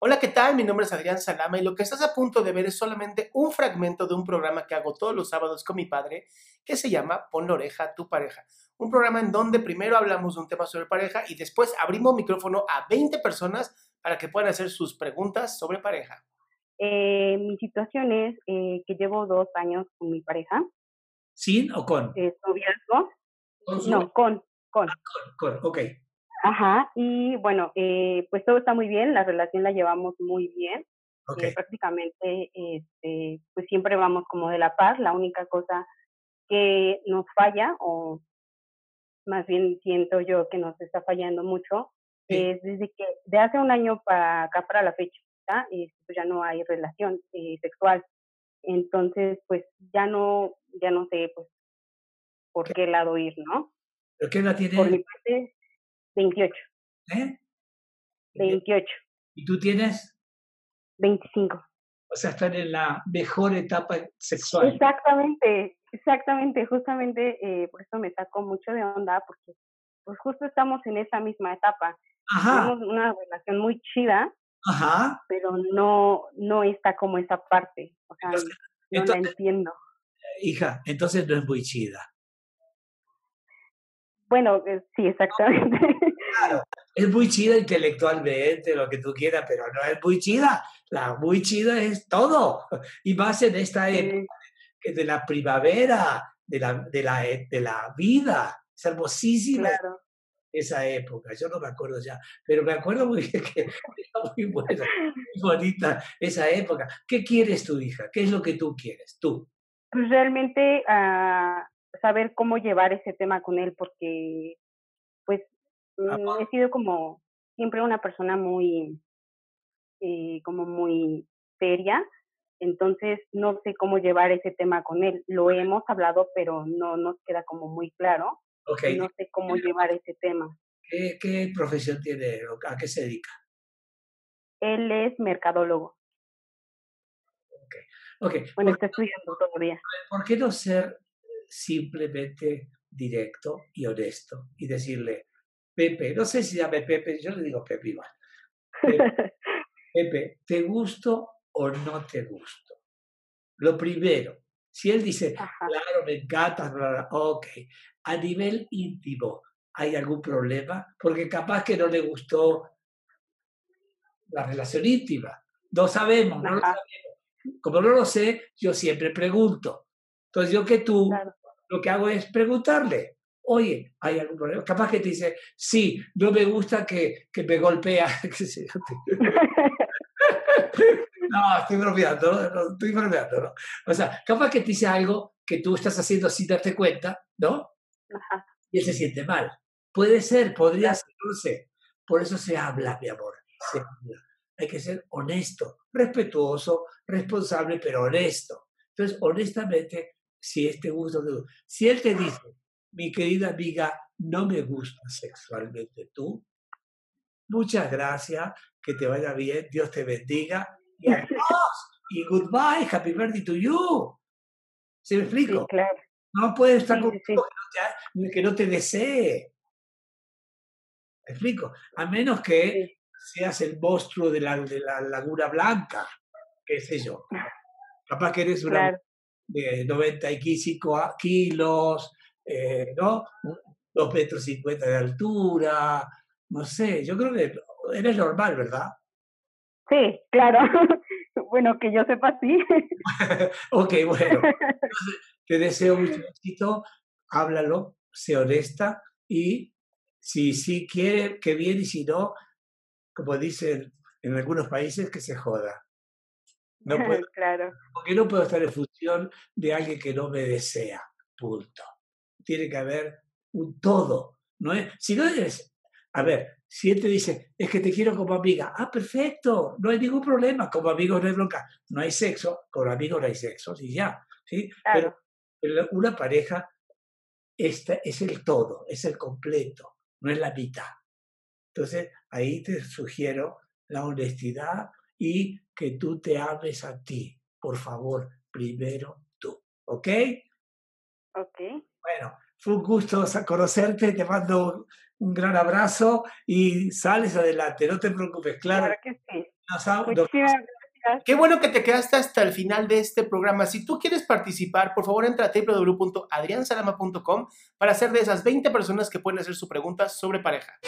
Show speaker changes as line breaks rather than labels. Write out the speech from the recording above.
Hola, ¿qué tal? Mi nombre es Adrián Salama y lo que estás a punto de ver es solamente un fragmento de un programa que hago todos los sábados con mi padre que se llama Pon la oreja a tu pareja. Un programa en donde primero hablamos de un tema sobre pareja y después abrimos micrófono a 20 personas para que puedan hacer sus preguntas sobre pareja.
Eh, mi situación es eh, que llevo dos años con mi pareja.
¿Sin o con?
Eh, noviazgo.
¿Con
No, con, con.
Ah, con, con, ok.
Ajá, y bueno, eh, pues todo está muy bien, la relación la llevamos muy bien. Eh, prácticamente, este, pues siempre vamos como de la par. La única cosa que nos falla, o más bien siento yo que nos está fallando mucho,
Sí.
es desde que de hace un año para acá, para la fecha, eh, pues ya no hay relación eh, sexual. Entonces, pues ya no, ya no sé, pues, por qué lado ir, ¿no?
¿Pero qué edad
Por
tiene?
mi parte, 28,
¿Eh?
28,
¿Y tú tienes?
25.
O sea, están en la mejor etapa sexual.
Exactamente, exactamente, justamente eh, por eso me sacó mucho de onda, porque pues justo estamos en esa misma etapa.
Ajá,
Tenemos una relación muy chida,
ajá.
pero no, no está como esa parte, o sea,
Entonces-
no la entiendo.
Hija, entonces no es muy chida.
Bueno, eh, sí, exactamente.
Claro, es muy chida intelectualmente, lo que tú quieras, pero no es muy chida. La muy chida es todo. Y más en esta época
Sí,
de la primavera, de la, de la, e- de la vida. Es hermosísima
claro.
esa época. Yo no me acuerdo ya, pero me acuerdo muy bien que era muy buena, muy bonita esa época. ¿Qué quieres tu hija? ¿Qué es lo que tú quieres? Tú.
Pues realmente ah, saber cómo llevar ese tema con él, porque pues mm, he sido como siempre una persona muy, eh, como muy seria, entonces no sé cómo llevar ese tema con él. Lo hemos hablado, pero no nos queda como muy claro,
Ok,
y no sé cómo llevar ese tema.
¿qué, qué profesión tiene? ¿A qué se dedica?
Él es mercadólogo,
Ok,
bueno,
¿por,
está estudiando todavía.
por qué no ser simplemente directo y honesto y decirle, Pepe, no sé si llame Pepe, yo le digo Pepe igual. Pepe, Pepe, ¿te gusto o no te gusto? Lo primero, si él dice,
Ajá.
claro, me encanta, bla, bla, ok, a nivel íntimo, ¿hay algún problema? Porque capaz que no le gustó la relación íntima. No sabemos, no lo sabemos. Como no lo sé, yo siempre pregunto. Entonces yo que tú,
Claro.
Lo que hago es preguntarle, oye, ¿hay algún problema? Capaz que te dice, sí, no me gusta que, que me golpea. No, estoy bromeando, ¿no? No, estoy bromeando, ¿no? O sea, capaz que te dice algo que tú estás haciendo sin darte cuenta, ¿no?
Ajá.
Y él se siente mal. Puede ser, podría ser, no sé. Por eso se habla, mi amor. Se habla. Hay que ser honesto, respetuoso, responsable, pero honesto. Entonces, honestamente, si este gusto, te gusta. si él te dice, mi querida amiga, no me gusta sexualmente tú, muchas gracias, que te vaya bien, Dios te bendiga, y adiós, y goodbye, happy birthday to you. ¿Se me
Sí,
explico?
claro.
No puedes estar
Sí,
con
sí,
que no, te, que no te desee. ¿Me explico? A menos que seas el monstruo de la, de la Laguna Blanca, qué sé yo. Capaz que eres una
Claro.
De 95 a- kilos, eh, ¿no? Dos metros cincuenta de altura, no sé, yo creo que eres normal, ¿verdad?
Sí, claro. bueno, que yo sepa, sí.
ok, bueno, te deseo mucho éxito, háblalo, sé honesta y si sí quiere, que bien y si no, como dicen en algunos países, que se joda. No puedo,
claro.
porque no puedo estar en función de alguien que no me desea, punto. Tiene que haber un todo. ¿no es? Si no eres, a ver, si él te dice, es que te quiero como amiga, ah, perfecto, no hay ningún problema, como amigos no hay bronca, no hay sexo, con amigos no hay sexo, y ya, ¿sí? Pero
Claro.
pero una pareja esta es el todo, es el completo, no es la mitad. Entonces, ahí te sugiero la honestidad y que tú te ames a ti. Por favor, primero tú. ¿Ok?
Ok.
Bueno, fue un gusto conocerte, te mando un gran abrazo y sales adelante, no te preocupes, claro,
Claro que sí.
Qué bueno que te quedaste hasta el final de este programa. Si tú quieres participar, por favor entra a www.adriansalama.com para ser de esas 20 personas que pueden hacer su pregunta sobre pareja.